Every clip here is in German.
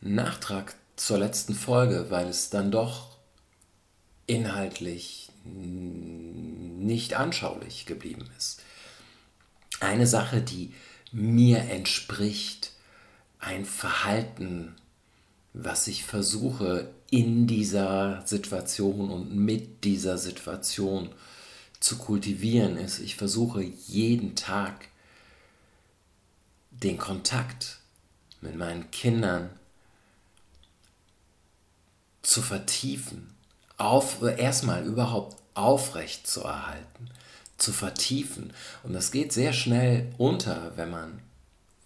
Nachtrag zur letzten Folge, weil es dann doch inhaltlich nicht anschaulich geblieben ist. Eine Sache, die mir entspricht, ein Verhalten, was ich versuche in dieser Situation und mit dieser Situation zu kultivieren, ist, ich versuche jeden Tag den Kontakt mit meinen Kindern zu vertiefen, auf, erstmal überhaupt aufrecht zu erhalten, zu vertiefen. Und das geht sehr schnell unter, wenn man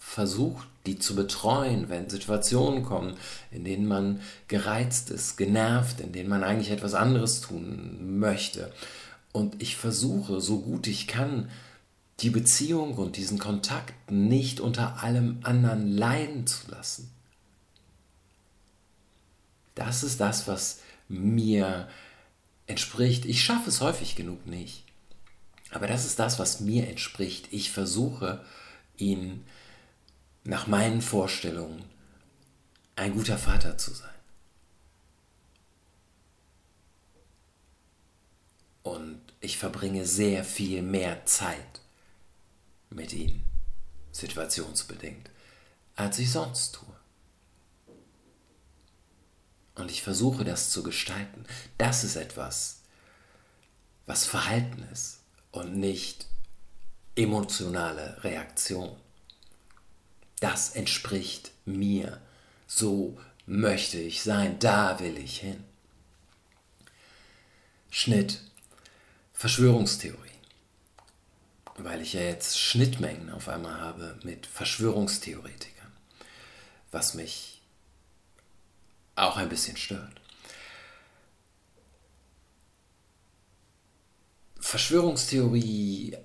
versucht, die zu betreuen, wenn Situationen kommen, in denen man gereizt ist, genervt, in denen man eigentlich etwas anderes tun möchte. Und ich versuche, so gut ich kann, die Beziehung und diesen Kontakt nicht unter allem anderen leiden zu lassen. Das ist das, was mir entspricht. Ich schaffe es häufig genug nicht. Aber das ist das, was mir entspricht. Ich versuche, ihn nach meinen Vorstellungen ein guter Vater zu sein. Und ich verbringe sehr viel mehr Zeit mit ihnen, situationsbedingt, als ich sonst tue. Und ich versuche das zu gestalten. Das ist etwas, was Verhalten ist und nicht emotionale Reaktion. Das entspricht mir. So möchte ich sein. Da will ich hin. Schnitt. Verschwörungstheorien. Weil ich ja jetzt Schnittmengen auf einmal habe mit Verschwörungstheoretikern. Was mich auch ein bisschen stört. Verschwörungstheorie,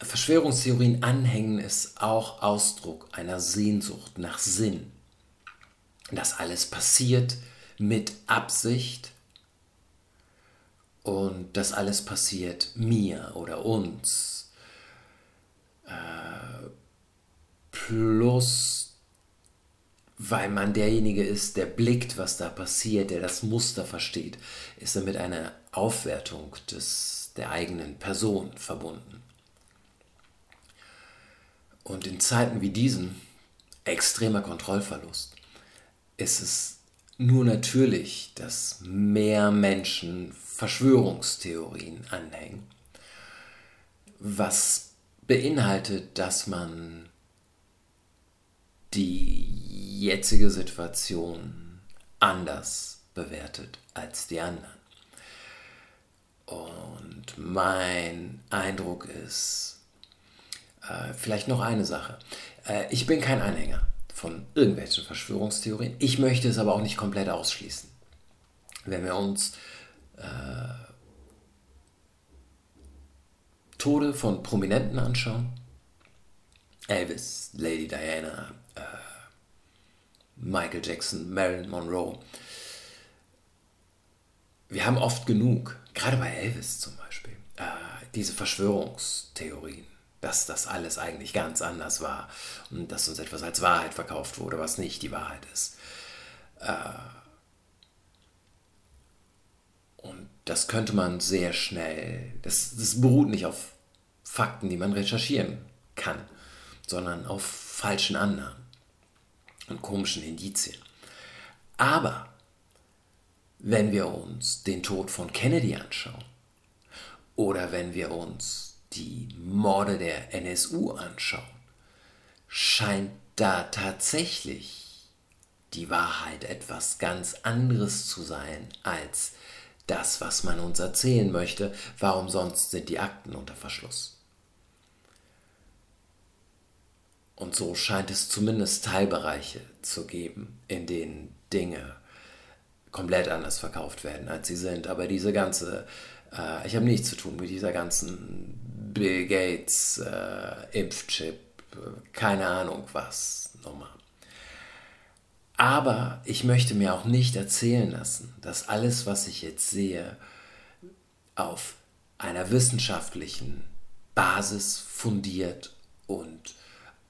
Verschwörungstheorien anhängen ist auch Ausdruck einer Sehnsucht nach Sinn. Das alles passiert mit Absicht und das alles passiert mir oder uns. Äh, plus weil man derjenige ist, der blickt, was da passiert, der das Muster versteht, ist damit eine Aufwertung des, der eigenen Person verbunden. Und in Zeiten wie diesen, extremer Kontrollverlust, ist es nur natürlich, dass mehr Menschen Verschwörungstheorien anhängen, was beinhaltet, dass man die jetzige Situation anders bewertet als die anderen. Und mein Eindruck ist, äh, vielleicht noch eine Sache. Äh, ich bin kein Anhänger von irgendwelchen Verschwörungstheorien. Ich möchte es aber auch nicht komplett ausschließen. Wenn wir uns äh, Tode von Prominenten anschauen, Elvis, Lady Diana, äh, Michael Jackson, Marilyn Monroe. Wir haben oft genug, gerade bei Elvis zum Beispiel, äh, diese Verschwörungstheorien, dass das alles eigentlich ganz anders war und dass uns etwas als Wahrheit verkauft wurde, was nicht die Wahrheit ist. Äh, und das könnte man sehr schnell, das, das beruht nicht auf Fakten, die man recherchieren kann sondern auf falschen Annahmen und komischen Indizien. Aber wenn wir uns den Tod von Kennedy anschauen oder wenn wir uns die Morde der NSU anschauen, scheint da tatsächlich die Wahrheit etwas ganz anderes zu sein als das, was man uns erzählen möchte. Warum sonst sind die Akten unter Verschluss? Und so scheint es zumindest Teilbereiche zu geben, in denen Dinge komplett anders verkauft werden, als sie sind. Aber diese ganze, äh, ich habe nichts zu tun mit dieser ganzen Bill Gates äh, Impfchip, keine Ahnung was Nummer. Aber ich möchte mir auch nicht erzählen lassen, dass alles, was ich jetzt sehe, auf einer wissenschaftlichen Basis fundiert und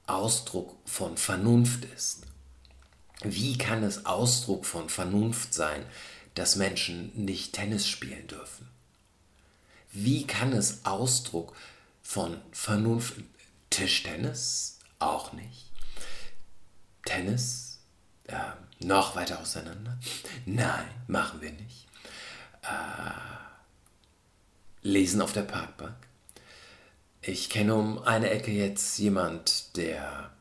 Ausdruck von Vernunft ist. Wie kann es Ausdruck von Vernunft sein, dass Menschen nicht Tennis spielen dürfen? Wie kann es Ausdruck von Vernunft, Tischtennis auch nicht, Tennis äh, noch weiter auseinander? Nein, machen wir nicht. Äh, lesen auf der Parkbank? Ich kenne um eine Ecke jetzt jemand, der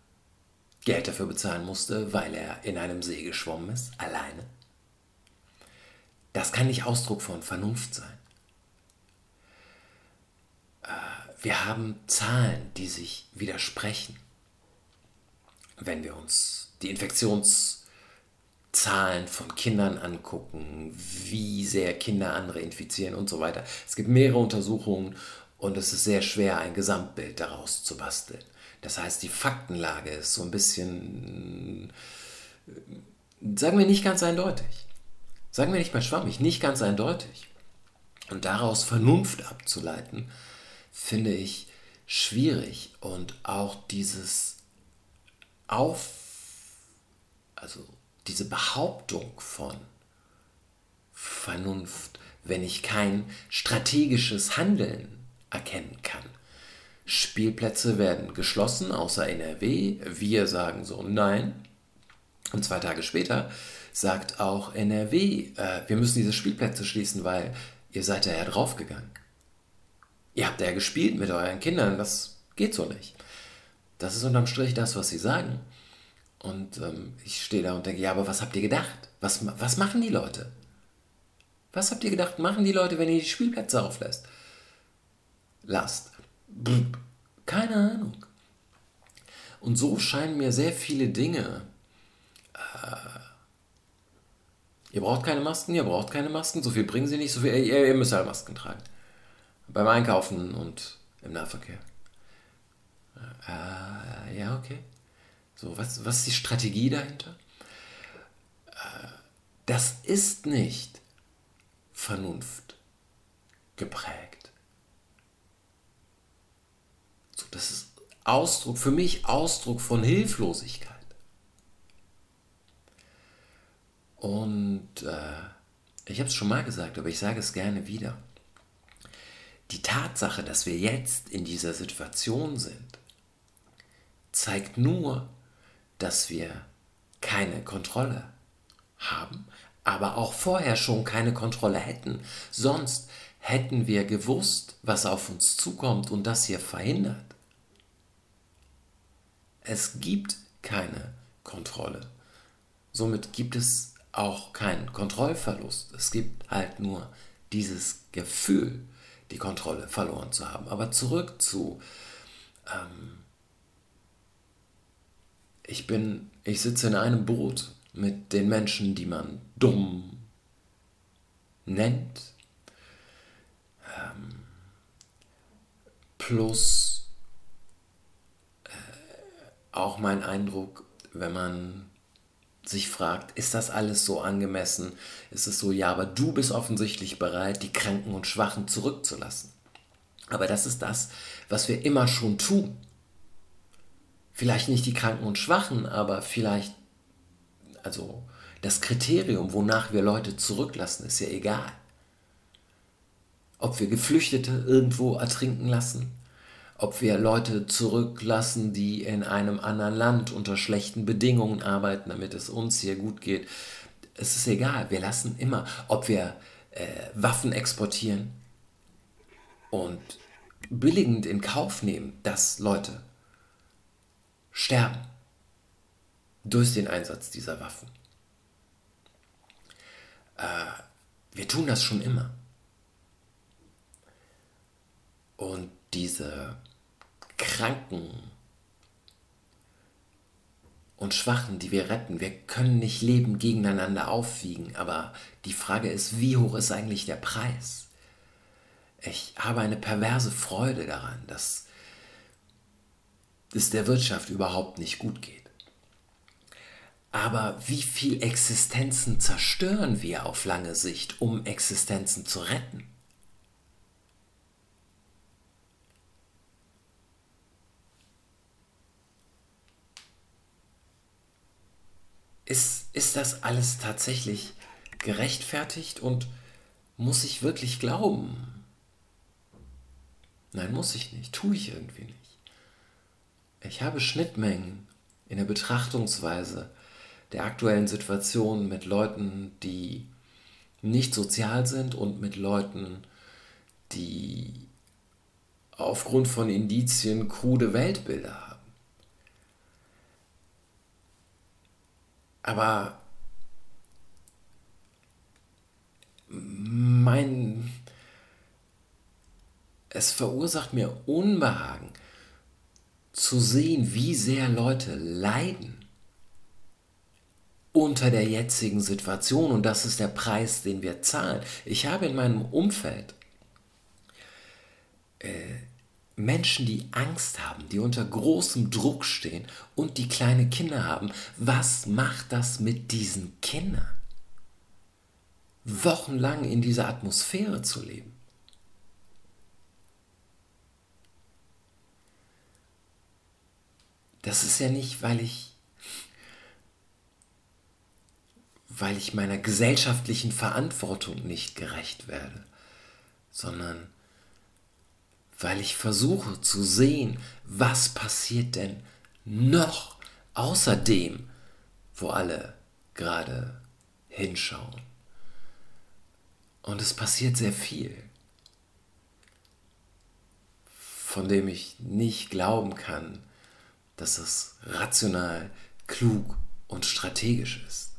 Geld dafür bezahlen musste, weil er in einem See geschwommen ist, alleine. Das kann nicht Ausdruck von Vernunft sein. Äh, wir haben Zahlen, die sich widersprechen. Wenn wir uns die Infektionszahlen von Kindern angucken, wie sehr Kinder andere infizieren und so weiter. Es gibt mehrere Untersuchungen und es ist sehr schwer, ein Gesamtbild daraus zu basteln. Das heißt, die Faktenlage ist so ein bisschen, sagen wir nicht ganz eindeutig. Sagen wir nicht mal schwammig, nicht ganz eindeutig. Und daraus Vernunft abzuleiten, finde ich schwierig. Und auch dieses Auf, also diese Behauptung von Vernunft, wenn ich kein strategisches Handeln erkennen kann. Spielplätze werden geschlossen, außer NRW. Wir sagen so nein. Und zwei Tage später sagt auch NRW, äh, wir müssen diese Spielplätze schließen, weil ihr seid da ja draufgegangen. Ihr habt ja gespielt mit euren Kindern, das geht so nicht. Das ist unterm Strich das, was sie sagen. Und ähm, ich stehe da und denke, ja, aber was habt ihr gedacht? Was, was machen die Leute? Was habt ihr gedacht, machen die Leute, wenn ihr die Spielplätze auflässt? Lasst. Keine Ahnung. Und so scheinen mir sehr viele Dinge. Äh, ihr braucht keine Masken, ihr braucht keine Masken, so viel bringen sie nicht, so viel. Ihr, ihr müsst halt Masken tragen. Beim Einkaufen und im Nahverkehr. Äh, ja, okay. So, was, was ist die Strategie dahinter? Äh, das ist nicht Vernunft geprägt. Das ist Ausdruck, für mich Ausdruck von Hilflosigkeit. Und äh, ich habe es schon mal gesagt, aber ich sage es gerne wieder. Die Tatsache, dass wir jetzt in dieser Situation sind, zeigt nur, dass wir keine Kontrolle haben, aber auch vorher schon keine Kontrolle hätten. Sonst hätten wir gewusst, was auf uns zukommt und das hier verhindert. Es gibt keine Kontrolle. Somit gibt es auch keinen Kontrollverlust. Es gibt halt nur dieses Gefühl, die Kontrolle verloren zu haben. Aber zurück zu, ähm, ich bin, ich sitze in einem Boot mit den Menschen, die man dumm nennt, ähm, plus auch mein Eindruck, wenn man sich fragt, ist das alles so angemessen? Ist es so, ja, aber du bist offensichtlich bereit, die Kranken und Schwachen zurückzulassen. Aber das ist das, was wir immer schon tun. Vielleicht nicht die Kranken und Schwachen, aber vielleicht, also das Kriterium, wonach wir Leute zurücklassen, ist ja egal. Ob wir Geflüchtete irgendwo ertrinken lassen, ob wir Leute zurücklassen, die in einem anderen Land unter schlechten Bedingungen arbeiten, damit es uns hier gut geht. Es ist egal, wir lassen immer, ob wir äh, Waffen exportieren und billigend in Kauf nehmen, dass Leute sterben durch den Einsatz dieser Waffen. Äh, wir tun das schon immer. Und diese Kranken und Schwachen, die wir retten. Wir können nicht Leben gegeneinander aufwiegen, aber die Frage ist, wie hoch ist eigentlich der Preis? Ich habe eine perverse Freude daran, dass es der Wirtschaft überhaupt nicht gut geht. Aber wie viel Existenzen zerstören wir auf lange Sicht, um Existenzen zu retten? Ist, ist das alles tatsächlich gerechtfertigt und muss ich wirklich glauben? Nein, muss ich nicht, tue ich irgendwie nicht. Ich habe Schnittmengen in der Betrachtungsweise der aktuellen Situation mit Leuten, die nicht sozial sind und mit Leuten, die aufgrund von Indizien krude Weltbilder haben. Aber mein es verursacht mir Unbehagen zu sehen, wie sehr Leute leiden unter der jetzigen Situation und das ist der Preis, den wir zahlen. Ich habe in meinem Umfeld äh, Menschen, die Angst haben, die unter großem Druck stehen und die kleine Kinder haben. Was macht das mit diesen Kindern? Wochenlang in dieser Atmosphäre zu leben. Das ist ja nicht, weil ich weil ich meiner gesellschaftlichen Verantwortung nicht gerecht werde, sondern weil ich versuche zu sehen, was passiert denn noch außer dem, wo alle gerade hinschauen. Und es passiert sehr viel, von dem ich nicht glauben kann, dass es rational, klug und strategisch ist.